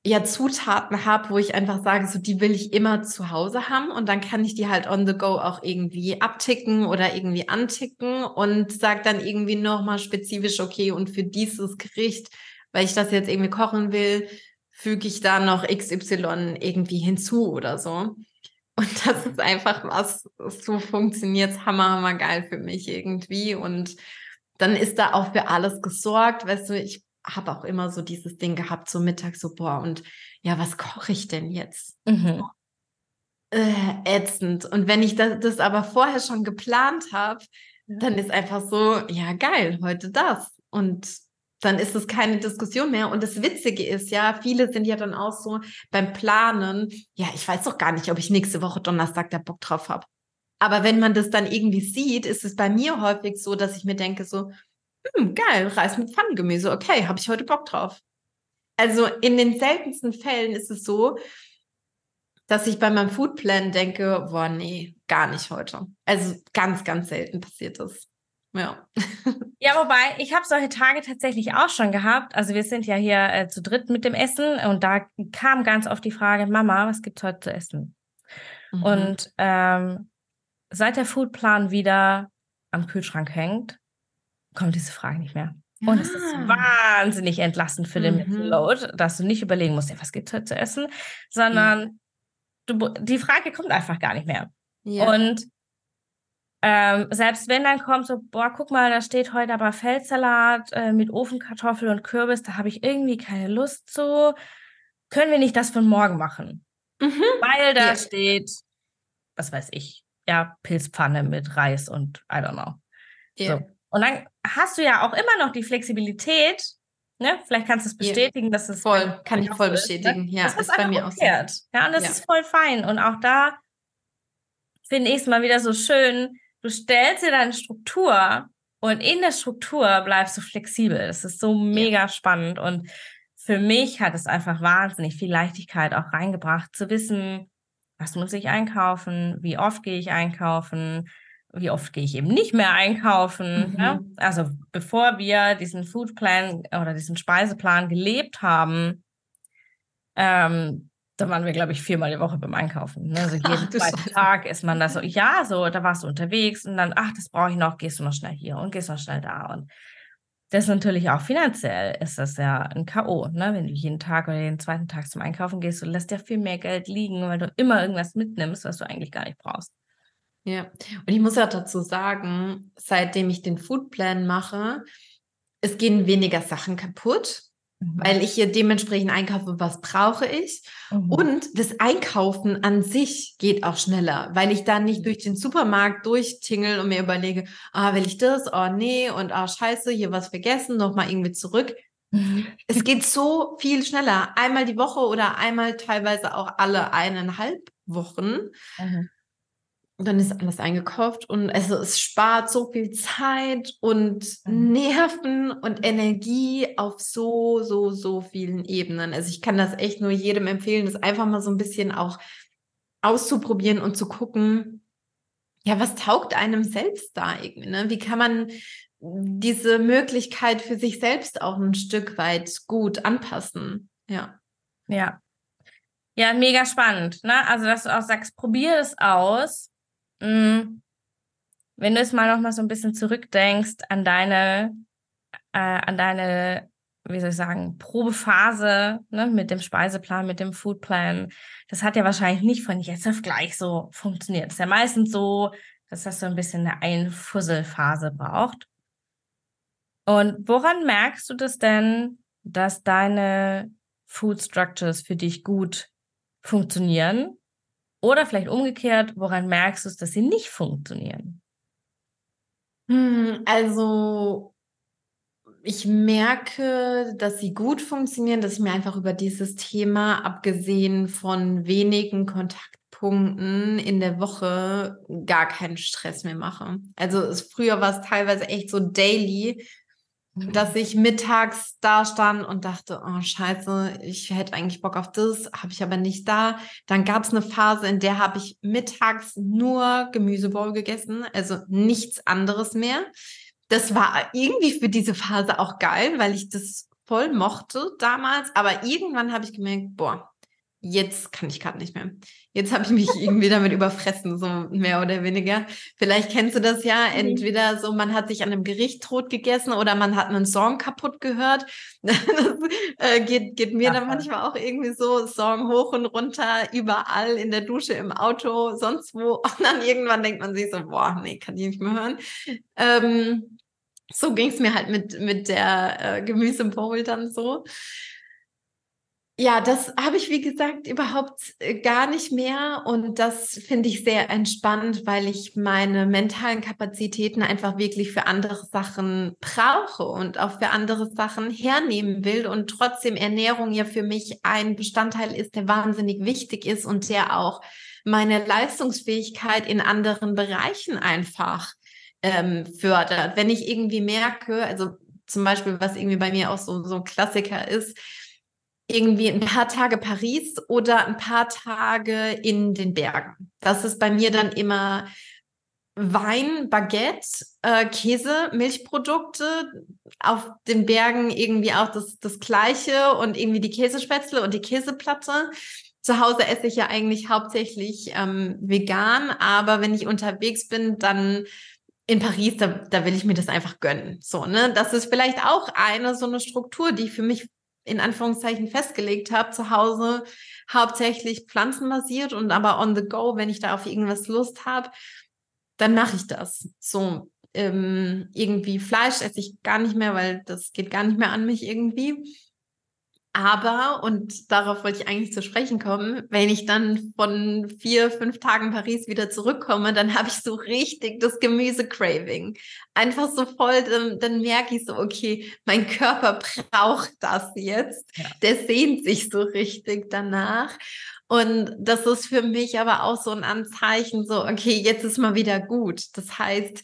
[SPEAKER 2] ja Zutaten habe, wo ich einfach sage, so die will ich immer zu Hause haben und dann kann ich die halt on the go auch irgendwie abticken oder irgendwie anticken und sage dann irgendwie nochmal spezifisch, okay, und für dieses Gericht, weil ich das jetzt irgendwie kochen will, füge ich da noch XY irgendwie hinzu oder so. Und das ist einfach was, so funktioniert hammer, hammer geil für mich irgendwie. Und dann ist da auch für alles gesorgt. Weißt du, ich habe auch immer so dieses Ding gehabt, so mittags so, boah, und ja, was koche ich denn jetzt? Mhm. Äh, ätzend. Und wenn ich das, das aber vorher schon geplant habe, dann ist einfach so, ja, geil, heute das. Und dann ist es keine Diskussion mehr. Und das Witzige ist ja, viele sind ja dann auch so beim Planen, ja, ich weiß doch gar nicht, ob ich nächste Woche Donnerstag da Bock drauf habe. Aber wenn man das dann irgendwie sieht, ist es bei mir häufig so, dass ich mir denke so, hm, geil, Reis mit Pfannengemüse, okay, habe ich heute Bock drauf. Also in den seltensten Fällen ist es so, dass ich bei meinem Foodplan denke, boah, nee, gar nicht heute. Also ganz, ganz selten passiert das. Ja.
[SPEAKER 1] Ja, wobei, ich habe solche Tage tatsächlich auch schon gehabt. Also wir sind ja hier äh, zu dritt mit dem Essen und da kam ganz oft die Frage, Mama, was gibt's heute zu essen? Mhm. Und ähm, seit der Foodplan wieder am Kühlschrank hängt, kommt diese Frage nicht mehr. Und es ist ah. wahnsinnig entlastend für den mhm. Load, dass du nicht überlegen musst, ja, was gibt's heute zu essen, sondern ja. du, die Frage kommt einfach gar nicht mehr. Ja. Und ähm, selbst wenn dann kommt so, boah, guck mal, da steht heute aber Feldsalat äh, mit Ofenkartoffel und Kürbis, da habe ich irgendwie keine Lust zu. Können wir nicht das von morgen machen? Mhm. Weil da ja. steht, was weiß ich, ja, Pilzpfanne mit Reis und I don't know. Ja. So. Und dann hast du ja auch immer noch die Flexibilität, ne? Vielleicht kannst du es bestätigen, ja. dass es
[SPEAKER 2] voll, kann ich voll ist, ne? bestätigen. Ja,
[SPEAKER 1] das ist bei mir auch so. Ja, und das ist voll fein. Und auch da finde ich es mal wieder so schön, du stellst dir deine Struktur und in der Struktur bleibst du flexibel. Das ist so mega ja. spannend und für mich hat es einfach wahnsinnig viel Leichtigkeit auch reingebracht, zu wissen, was muss ich einkaufen, wie oft gehe ich einkaufen, wie oft gehe ich eben nicht mehr einkaufen. Mhm. Ja? Also bevor wir diesen Foodplan oder diesen Speiseplan gelebt haben, ähm, da waren wir, glaube ich, viermal die Woche beim Einkaufen. Ne? Also jeden ach, zweiten Tag ist man da so, ja, so, da warst du unterwegs und dann, ach, das brauche ich noch, gehst du noch schnell hier und gehst noch schnell da. Und das ist natürlich auch finanziell, ist das ja ein K.O., ne? Wenn du jeden Tag oder jeden zweiten Tag zum Einkaufen gehst, du lässt ja viel mehr Geld liegen, weil du immer irgendwas mitnimmst, was du eigentlich gar nicht brauchst.
[SPEAKER 2] Ja, und ich muss ja dazu sagen, seitdem ich den Foodplan mache, es gehen weniger Sachen kaputt mhm. weil ich hier dementsprechend einkaufe, was brauche ich. Mhm. Und das Einkaufen an sich geht auch schneller, weil ich dann nicht durch den Supermarkt durchtingel und mir überlege, ah, will ich das? Oh, nee, und ah, scheiße, hier was vergessen, nochmal irgendwie zurück. Mhm. Es geht so viel schneller. Einmal die Woche oder einmal teilweise auch alle eineinhalb Wochen. Mhm. Und dann ist alles eingekauft und also es spart so viel Zeit und mhm. Nerven und Energie auf so, so, so vielen Ebenen. Also ich kann das echt nur jedem empfehlen, das einfach mal so ein bisschen auch auszuprobieren und zu gucken, ja, was taugt einem selbst da irgendwie? Ne? Wie kann man diese Möglichkeit für sich selbst auch ein Stück weit gut anpassen? Ja.
[SPEAKER 1] Ja. Ja, mega spannend. Ne? Also, dass du auch sagst, probier es aus. Wenn du es mal noch mal so ein bisschen zurückdenkst an deine, äh, an deine, wie soll ich sagen, Probephase ne, mit dem Speiseplan, mit dem Foodplan, das hat ja wahrscheinlich nicht von jetzt auf gleich so funktioniert. Es ist ja meistens so, dass das so ein bisschen eine Einfusselphase braucht. Und woran merkst du das denn, dass deine Food Structures für dich gut funktionieren oder vielleicht umgekehrt, woran merkst du es, dass sie nicht funktionieren?
[SPEAKER 2] Hm, also ich merke, dass sie gut funktionieren, dass ich mir einfach über dieses Thema, abgesehen von wenigen Kontaktpunkten in der Woche, gar keinen Stress mehr mache. Also es, früher war es teilweise echt so daily, dass ich mittags da stand und dachte, oh scheiße, ich hätte eigentlich Bock auf das, habe ich aber nicht da. Dann gab es eine Phase, in der habe ich mittags nur Gemüsebowl gegessen, also nichts anderes mehr. Das war irgendwie für diese Phase auch geil, weil ich das voll mochte damals, aber irgendwann habe ich gemerkt, boah, jetzt kann ich gerade nicht mehr. Jetzt habe ich mich irgendwie damit überfressen, so mehr oder weniger. Vielleicht kennst du das ja, mhm. entweder so, man hat sich an einem Gericht tot gegessen oder man hat einen Song kaputt gehört. Das äh, geht, geht mir Ach, dann manchmal auch irgendwie so, Song hoch und runter, überall, in der Dusche, im Auto, sonst wo. Und dann irgendwann denkt man sich so, boah, nee, kann ich nicht mehr hören. Ähm, so ging es mir halt mit, mit der äh, Gemüsebowl dann so. Ja, das habe ich, wie gesagt, überhaupt äh, gar nicht mehr. Und das finde ich sehr entspannt, weil ich meine mentalen Kapazitäten einfach wirklich für andere Sachen brauche und auch für andere Sachen hernehmen will. Und trotzdem Ernährung ja für mich ein Bestandteil ist, der wahnsinnig wichtig ist und der auch meine Leistungsfähigkeit in anderen Bereichen einfach ähm, fördert. Wenn ich irgendwie merke, also zum Beispiel, was irgendwie bei mir auch so, so ein Klassiker ist, irgendwie ein paar Tage Paris oder ein paar Tage in den Bergen. Das ist bei mir dann immer Wein, Baguette, äh, Käse, Milchprodukte, auf den Bergen irgendwie auch das, das Gleiche und irgendwie die Käsespätzle und die Käseplatte. Zu Hause esse ich ja eigentlich hauptsächlich ähm, vegan, aber wenn ich unterwegs bin, dann in Paris, da, da will ich mir das einfach gönnen. So, ne? Das ist vielleicht auch eine so eine Struktur, die für mich in Anführungszeichen festgelegt habe, zu Hause hauptsächlich pflanzenbasiert und aber on the go, wenn ich da auf irgendwas Lust habe, dann mache ich das. So ähm, irgendwie Fleisch esse ich gar nicht mehr, weil das geht gar nicht mehr an mich irgendwie. Aber, und darauf wollte ich eigentlich zu sprechen kommen, wenn ich dann von vier, fünf Tagen Paris wieder zurückkomme, dann habe ich so richtig das Gemüse-Craving. Einfach so voll, dann, dann, merke ich so, okay, mein Körper braucht das jetzt. Ja. Der sehnt sich so richtig danach. Und das ist für mich aber auch so ein Anzeichen, so, okay, jetzt ist mal wieder gut. Das heißt,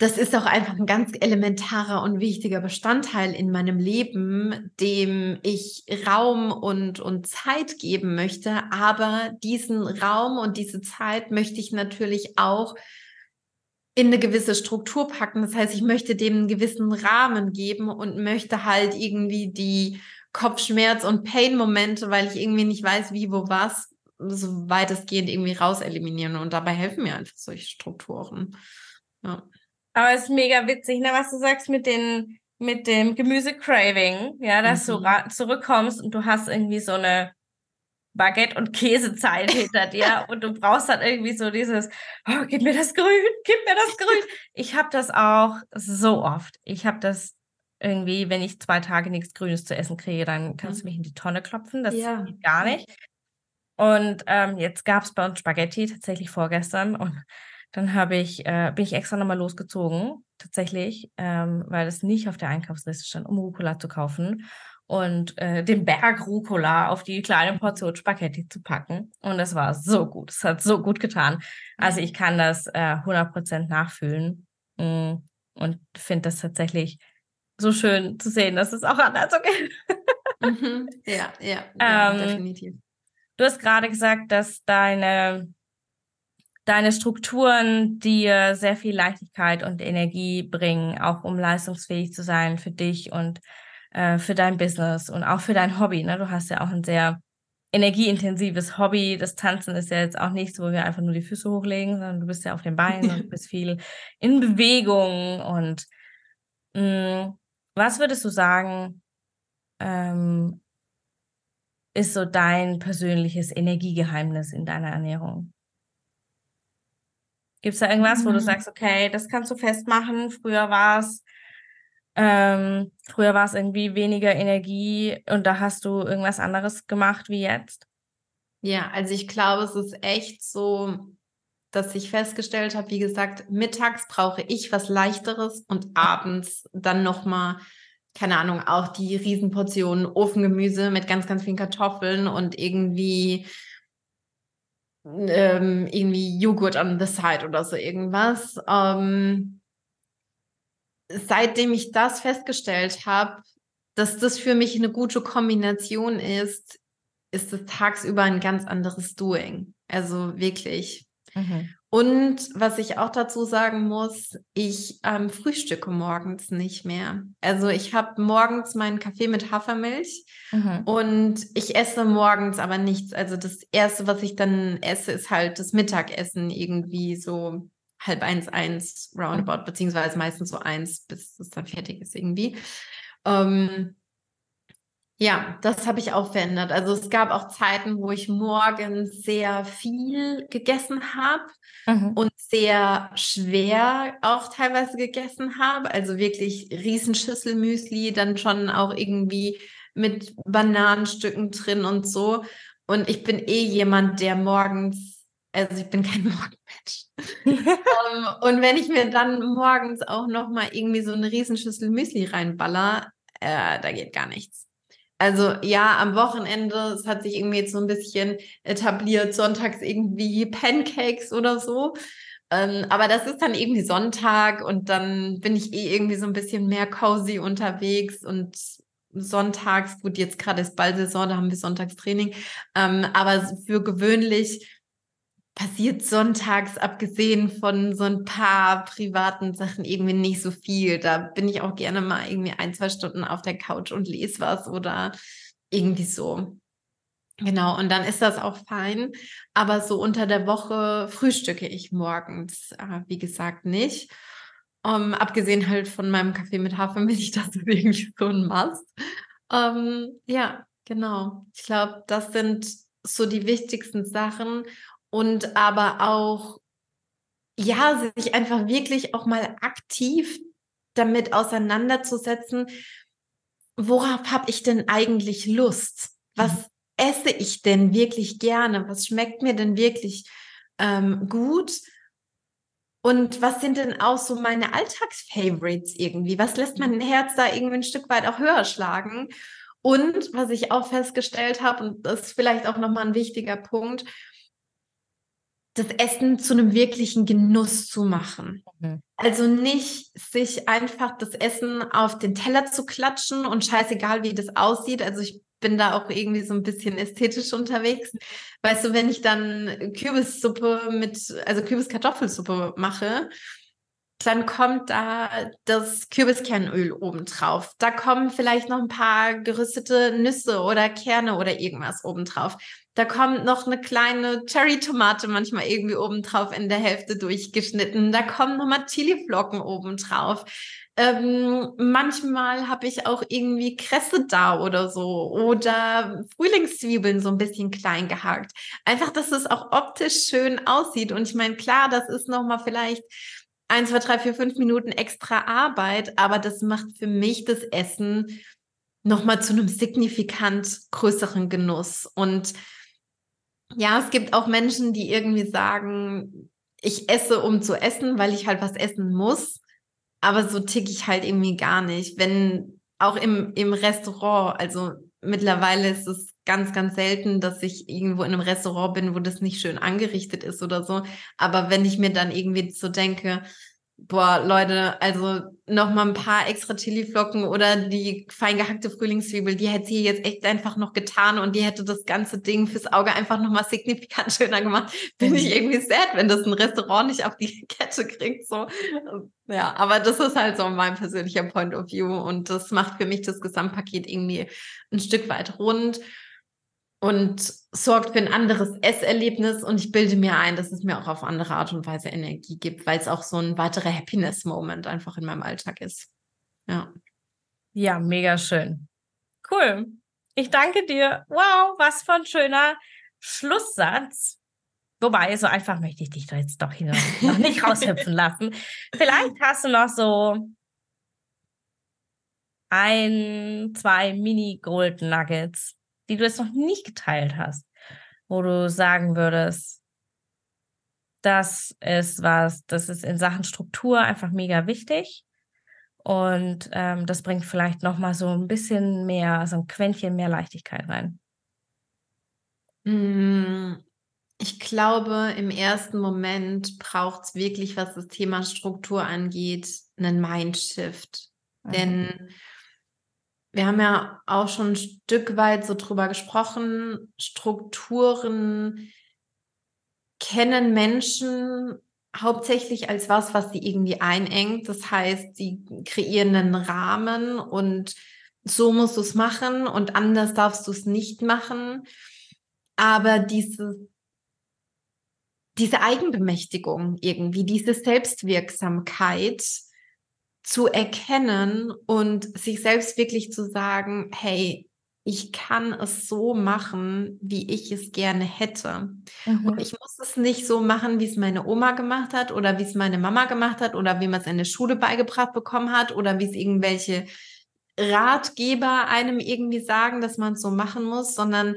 [SPEAKER 2] das ist auch einfach ein ganz elementarer und wichtiger Bestandteil in meinem Leben, dem ich Raum und, und Zeit geben möchte. Aber diesen Raum und diese Zeit möchte ich natürlich auch in eine gewisse Struktur packen. Das heißt, ich möchte dem einen gewissen Rahmen geben und möchte halt irgendwie die Kopfschmerz- und Pain-Momente, weil ich irgendwie nicht weiß, wie, wo, was, so weitestgehend irgendwie raus eliminieren. Und dabei helfen mir einfach solche Strukturen. Ja.
[SPEAKER 1] Aber es ist mega witzig, ne, was du sagst mit den mit dem Gemüse-Craving, ja, dass mhm. du zurückkommst und du hast irgendwie so eine Baguette- und Käsezeit hinter dir und du brauchst dann irgendwie so dieses, oh, gib mir das Grün, gib mir das Grün. Ich habe das auch so oft. Ich habe das irgendwie, wenn ich zwei Tage nichts Grünes zu essen kriege, dann kannst mhm. du mich in die Tonne klopfen. Das ja. geht gar nicht. Und ähm, jetzt gab es bei uns Spaghetti tatsächlich vorgestern und dann habe ich, äh, bin ich extra nochmal losgezogen, tatsächlich, ähm, weil es nicht auf der Einkaufsliste stand, um Rucola zu kaufen und äh, den Berg Rucola auf die kleine Portion Spaghetti zu packen. Und das war so gut. Es hat so gut getan. Also ich kann das äh, 100% nachfühlen mm, und finde das tatsächlich so schön zu sehen, dass es auch anders okay.
[SPEAKER 2] mhm. Ja, ja, ja
[SPEAKER 1] ähm, definitiv. Du hast gerade gesagt, dass deine deine Strukturen dir sehr viel Leichtigkeit und Energie bringen, auch um leistungsfähig zu sein für dich und äh, für dein Business und auch für dein Hobby. Ne? Du hast ja auch ein sehr energieintensives Hobby. Das Tanzen ist ja jetzt auch nichts, wo wir einfach nur die Füße hochlegen, sondern du bist ja auf den Beinen und bist viel in Bewegung. Und mh, mm, was würdest du sagen, ähm, ist so dein persönliches Energiegeheimnis in deiner Ernährung? Gibt es da irgendwas, wo du mhm. sagst, okay, das kannst du festmachen? Früher war es ähm, früher war es irgendwie weniger Energie und da hast du irgendwas anderes gemacht wie jetzt?
[SPEAKER 2] Ja, also ich glaube, es ist echt so, dass ich festgestellt habe, wie gesagt, mittags brauche ich was leichteres und abends dann nochmal, keine Ahnung, auch die Riesenportionen Ofengemüse mit ganz, ganz vielen Kartoffeln und irgendwie ähm, irgendwie Joghurt on the side oder so irgendwas. Ähm, seitdem ich das festgestellt habe, dass das für mich eine gute Kombination ist, ist es tagsüber ein ganz anderes Doing. Also wirklich. Mhm. Und was ich auch dazu sagen muss, ich ähm, frühstücke morgens nicht mehr. Also ich habe morgens meinen Kaffee mit Hafermilch mhm. und ich esse morgens aber nichts. Also das Erste, was ich dann esse, ist halt das Mittagessen irgendwie so halb eins, eins roundabout, beziehungsweise meistens so eins, bis es dann fertig ist irgendwie. Ähm, ja, das habe ich auch verändert. Also es gab auch Zeiten, wo ich morgens sehr viel gegessen habe mhm. und sehr schwer auch teilweise gegessen habe. Also wirklich Riesenschüssel Müsli, dann schon auch irgendwie mit Bananenstücken drin und so. Und ich bin eh jemand, der morgens, also ich bin kein Morgenmensch. um, ähm, und wenn ich mir dann morgens auch noch mal irgendwie so eine Riesenschüssel Müsli reinballer, äh, da geht gar nichts. Also ja, am Wochenende, es hat sich irgendwie jetzt so ein bisschen etabliert, sonntags irgendwie Pancakes oder so. Ähm, aber das ist dann irgendwie Sonntag und dann bin ich eh irgendwie so ein bisschen mehr cozy unterwegs und sonntags, gut, jetzt gerade ist Ballsaison, da haben wir Sonntagstraining, ähm, aber für gewöhnlich passiert sonntags, abgesehen von so ein paar privaten Sachen, irgendwie nicht so viel. Da bin ich auch gerne mal irgendwie ein, zwei Stunden auf der Couch und lese was oder irgendwie so. Genau, und dann ist das auch fein. Aber so unter der Woche frühstücke ich morgens, äh, wie gesagt, nicht. Um, ähm, abgesehen halt von meinem Kaffee mit Hafermilch, das ist irgendwie so ein Must. Um, ähm, ja, genau. Ich glaube, das sind so die wichtigsten Sachen und aber auch, ja, sich einfach wirklich auch mal aktiv damit auseinanderzusetzen, worauf habe ich denn eigentlich Lust? Was mhm. esse ich denn wirklich gerne? Was schmeckt mir denn wirklich ähm, gut? Und was sind denn auch so meine Alltagsfavorites irgendwie? Was lässt mein Herz da irgendwie ein Stück weit auch höher schlagen? Und was ich auch festgestellt habe, und das ist vielleicht auch nochmal ein wichtiger Punkt, das Essen zu einem wirklichen Genuss zu machen. Mhm. Also nicht sich einfach das Essen auf den Teller zu klatschen und scheißegal, wie das aussieht. Also ich bin da auch irgendwie so ein bisschen ästhetisch unterwegs. Weißt du, wenn ich dann Kürbissuppe mit, also Kürbiskartoffelsuppe mache, dann kommt da das Kürbiskernöl obendrauf. Da kommen vielleicht noch ein paar gerüstete Nüsse oder Kerne oder irgendwas obendrauf. Da kommt noch eine kleine Cherry-Tomate manchmal irgendwie obendrauf in der Hälfte durchgeschnitten. Da kommen nochmal Chili-Flocken obendrauf. Ähm, manchmal habe ich auch irgendwie Kresse da oder so oder Frühlingszwiebeln so ein bisschen klein gehakt. Einfach, dass es auch optisch schön aussieht. Und ich meine, klar, das ist nochmal vielleicht ein, zwei, drei, vier, fünf Minuten extra Arbeit, aber das macht für mich das Essen nochmal zu einem signifikant größeren Genuss. Und ja, es gibt auch Menschen, die irgendwie sagen, ich esse, um zu essen, weil ich halt was essen muss. Aber so tick ich halt irgendwie gar nicht. Wenn auch im, im Restaurant, also mittlerweile ist es ganz, ganz selten, dass ich irgendwo in einem Restaurant bin, wo das nicht schön angerichtet ist oder so. Aber wenn ich mir dann irgendwie so denke, boah, Leute, also noch mal ein paar extra Chiliflocken oder die fein gehackte Frühlingszwiebel, die hätte sie jetzt echt einfach noch getan und die hätte das ganze Ding fürs Auge einfach noch mal signifikant schöner gemacht. Bin ich irgendwie sad, wenn das ein Restaurant nicht auf die Kette kriegt, so. Ja, aber das ist halt so mein persönlicher Point of View und das macht für mich das Gesamtpaket irgendwie ein Stück weit rund und sorgt für ein anderes Esserlebnis und ich bilde mir ein, dass es mir auch auf andere Art und Weise Energie gibt, weil es auch so ein weiterer Happiness-Moment einfach in meinem Alltag ist. Ja.
[SPEAKER 1] Ja, mega schön. Cool. Ich danke dir. Wow, was für ein schöner Schlusssatz. Wobei, so einfach möchte ich dich da jetzt doch hier noch nicht raushüpfen lassen. Vielleicht hast du noch so ein, zwei Mini-Gold Nuggets, die du jetzt noch nicht geteilt hast, wo du sagen würdest, das ist was, das ist in Sachen Struktur einfach mega wichtig. Und ähm, das bringt vielleicht noch mal so ein bisschen mehr, so ein Quäntchen mehr Leichtigkeit rein.
[SPEAKER 2] Mm, ich glaube, im ersten Moment braucht es wirklich, was das Thema Struktur angeht, einen Mindshift. Mhm. Denn wir haben ja auch schon ein Stück weit so drüber gesprochen, Strukturen kennen Menschen hauptsächlich als was, was sie irgendwie einengt. Das heißt, sie kreieren einen Rahmen und so musst du es machen und anders darfst du es nicht machen. Aber diese, diese Eigenbemächtigung irgendwie, diese Selbstwirksamkeit zu erkennen und sich selbst wirklich zu sagen, hey, ich kann es so machen, wie ich es gerne hätte. Mhm. Und ich muss es nicht so machen, wie es meine Oma gemacht hat oder wie es meine Mama gemacht hat oder wie man es in der Schule beigebracht bekommen hat oder wie es irgendwelche Ratgeber einem irgendwie sagen, dass man es so machen muss, sondern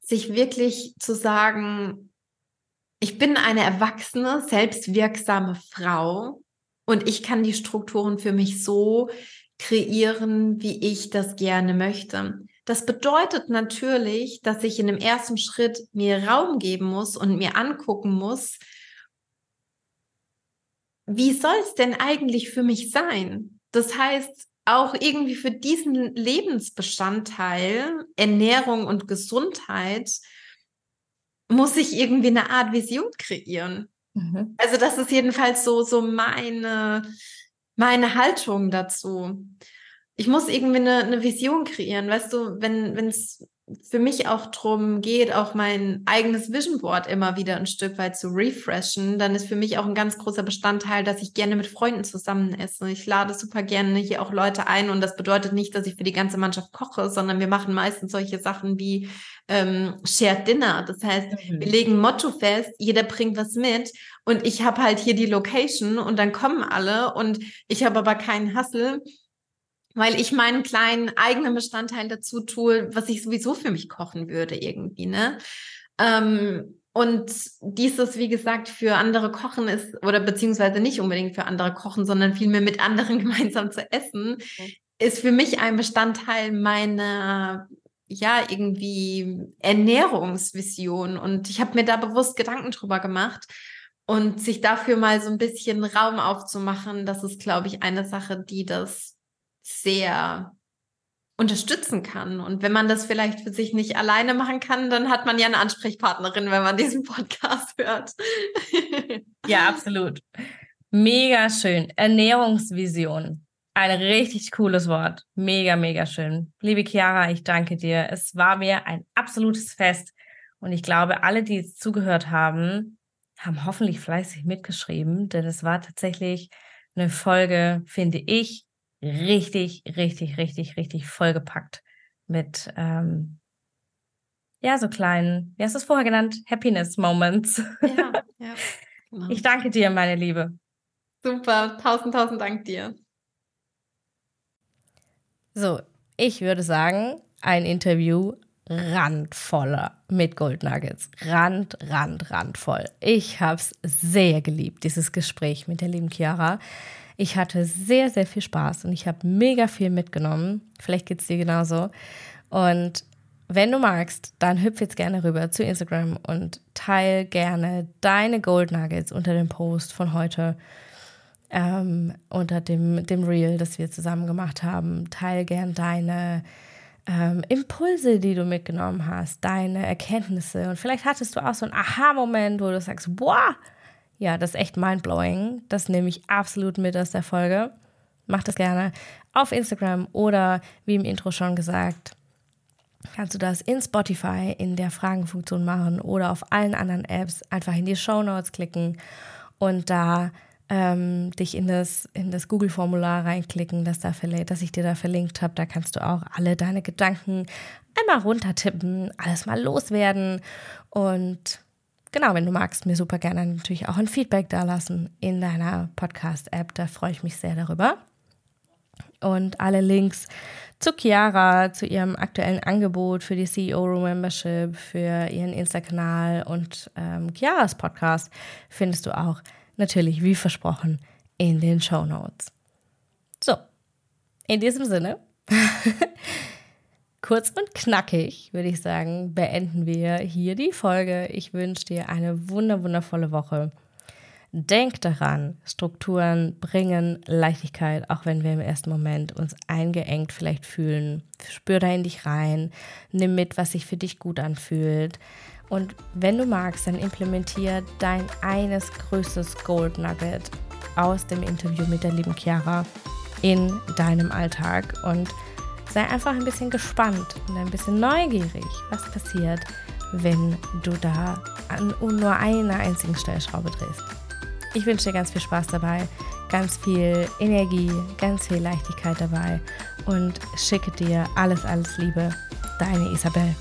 [SPEAKER 2] sich wirklich zu sagen, ich bin eine erwachsene, selbstwirksame Frau und ich kann die Strukturen für mich so kreieren, wie ich das gerne möchte. Das bedeutet natürlich, dass ich in dem ersten Schritt mir Raum geben muss und mir angucken muss, wie soll es denn eigentlich für mich sein? Das heißt, auch irgendwie für diesen Lebensbestandteil Ernährung und Gesundheit muss ich irgendwie eine Art Vision kreieren. Mhm. Also das ist jedenfalls so so meine meine Haltung dazu. Ich muss irgendwie eine, eine Vision kreieren, weißt du, wenn es für mich auch drum geht, auch mein eigenes Vision Board immer wieder ein Stück weit zu refreshen, dann ist für mich auch ein ganz großer Bestandteil, dass ich gerne mit Freunden zusammen esse. Ich lade super gerne hier auch Leute ein und das bedeutet nicht, dass ich für die ganze Mannschaft koche, sondern wir machen meistens solche Sachen wie ähm, Shared Dinner. Das heißt, mhm. wir legen Motto fest, jeder bringt was mit und ich habe halt hier die Location und dann kommen alle und ich habe aber keinen Hassel weil ich meinen kleinen eigenen Bestandteil dazu tue, was ich sowieso für mich kochen würde irgendwie, ne? Ähm, und dieses, wie gesagt, für andere kochen ist, oder beziehungsweise nicht unbedingt für andere kochen, sondern vielmehr mit anderen gemeinsam zu essen, okay. ist für mich ein Bestandteil meiner, ja, irgendwie Ernährungsvision. Und ich habe mir da bewusst Gedanken drüber gemacht. Und sich dafür mal so ein bisschen Raum aufzumachen, das ist, glaube ich, eine Sache, die das sehr unterstützen kann. Und wenn man das vielleicht für sich nicht alleine machen kann, dann hat man ja eine Ansprechpartnerin, wenn man diesen Podcast hört.
[SPEAKER 1] ja, absolut. Mega schön. Ernährungsvision. Ein richtig cooles Wort. Mega, mega schön. Liebe Chiara, ich danke dir. Es war mir ein absolutes Fest. Und ich glaube, alle, die jetzt zugehört haben, haben hoffentlich fleißig mitgeschrieben, denn es war tatsächlich eine Folge, finde ich, richtig, richtig, richtig, richtig vollgepackt mit, ähm, ja, so kleinen, wie hast du es vorher genannt? Happiness Moments. Ja, ja. Genau. Ich danke dir, meine Liebe.
[SPEAKER 2] Super, tausend, tausend Dank dir.
[SPEAKER 1] So, ich würde sagen, ein Interview randvoller mit Gold Nuggets. Rand, rand, randvoll. Ich habe es sehr geliebt, dieses Gespräch mit der lieben Chiara. Ich hatte sehr, sehr viel Spaß und ich habe mega viel mitgenommen. Vielleicht geht es dir genauso. Und wenn du magst, dann hüpf jetzt gerne rüber zu Instagram und teil gerne deine Gold Nuggets unter dem Post von heute, ähm, unter dem, dem Reel, das wir zusammen gemacht haben. Teil gerne deine ähm, Impulse, die du mitgenommen hast, deine Erkenntnisse. Und vielleicht hattest du auch so einen Aha-Moment, wo du sagst, boah, ja, das ist echt mindblowing. Das nehme ich absolut mit aus der Folge. Mach das gerne auf Instagram oder wie im Intro schon gesagt, kannst du das in Spotify in der Fragenfunktion machen oder auf allen anderen Apps einfach in die Show Notes klicken und da ähm, dich in das, in das Google-Formular reinklicken, das, da das ich dir da verlinkt habe. Da kannst du auch alle deine Gedanken einmal runtertippen, alles mal loswerden und genau, wenn du magst, mir super gerne natürlich auch ein Feedback da lassen in deiner Podcast-App. Da freue ich mich sehr darüber. Und alle Links zu Chiara, zu ihrem aktuellen Angebot für die CEO Room Membership, für ihren Insta-Kanal und ähm, Chiaras Podcast findest du auch natürlich, wie versprochen, in den Show Notes. So, in diesem Sinne. kurz und knackig, würde ich sagen, beenden wir hier die Folge. Ich wünsche dir eine wunder wundervolle Woche. Denk daran, Strukturen bringen Leichtigkeit, auch wenn wir im ersten Moment uns eingeengt vielleicht fühlen. spür da in dich rein, nimm mit, was sich für dich gut anfühlt. Und wenn du magst, dann implementier dein eines größtes Gold Nugget aus dem Interview mit der lieben Chiara in deinem Alltag und sei einfach ein bisschen gespannt und ein bisschen neugierig, was passiert, wenn du da an nur einer einzigen Stellschraube drehst. Ich wünsche dir ganz viel Spaß dabei, ganz viel Energie, ganz viel Leichtigkeit dabei und schicke dir alles, alles Liebe. Deine Isabel.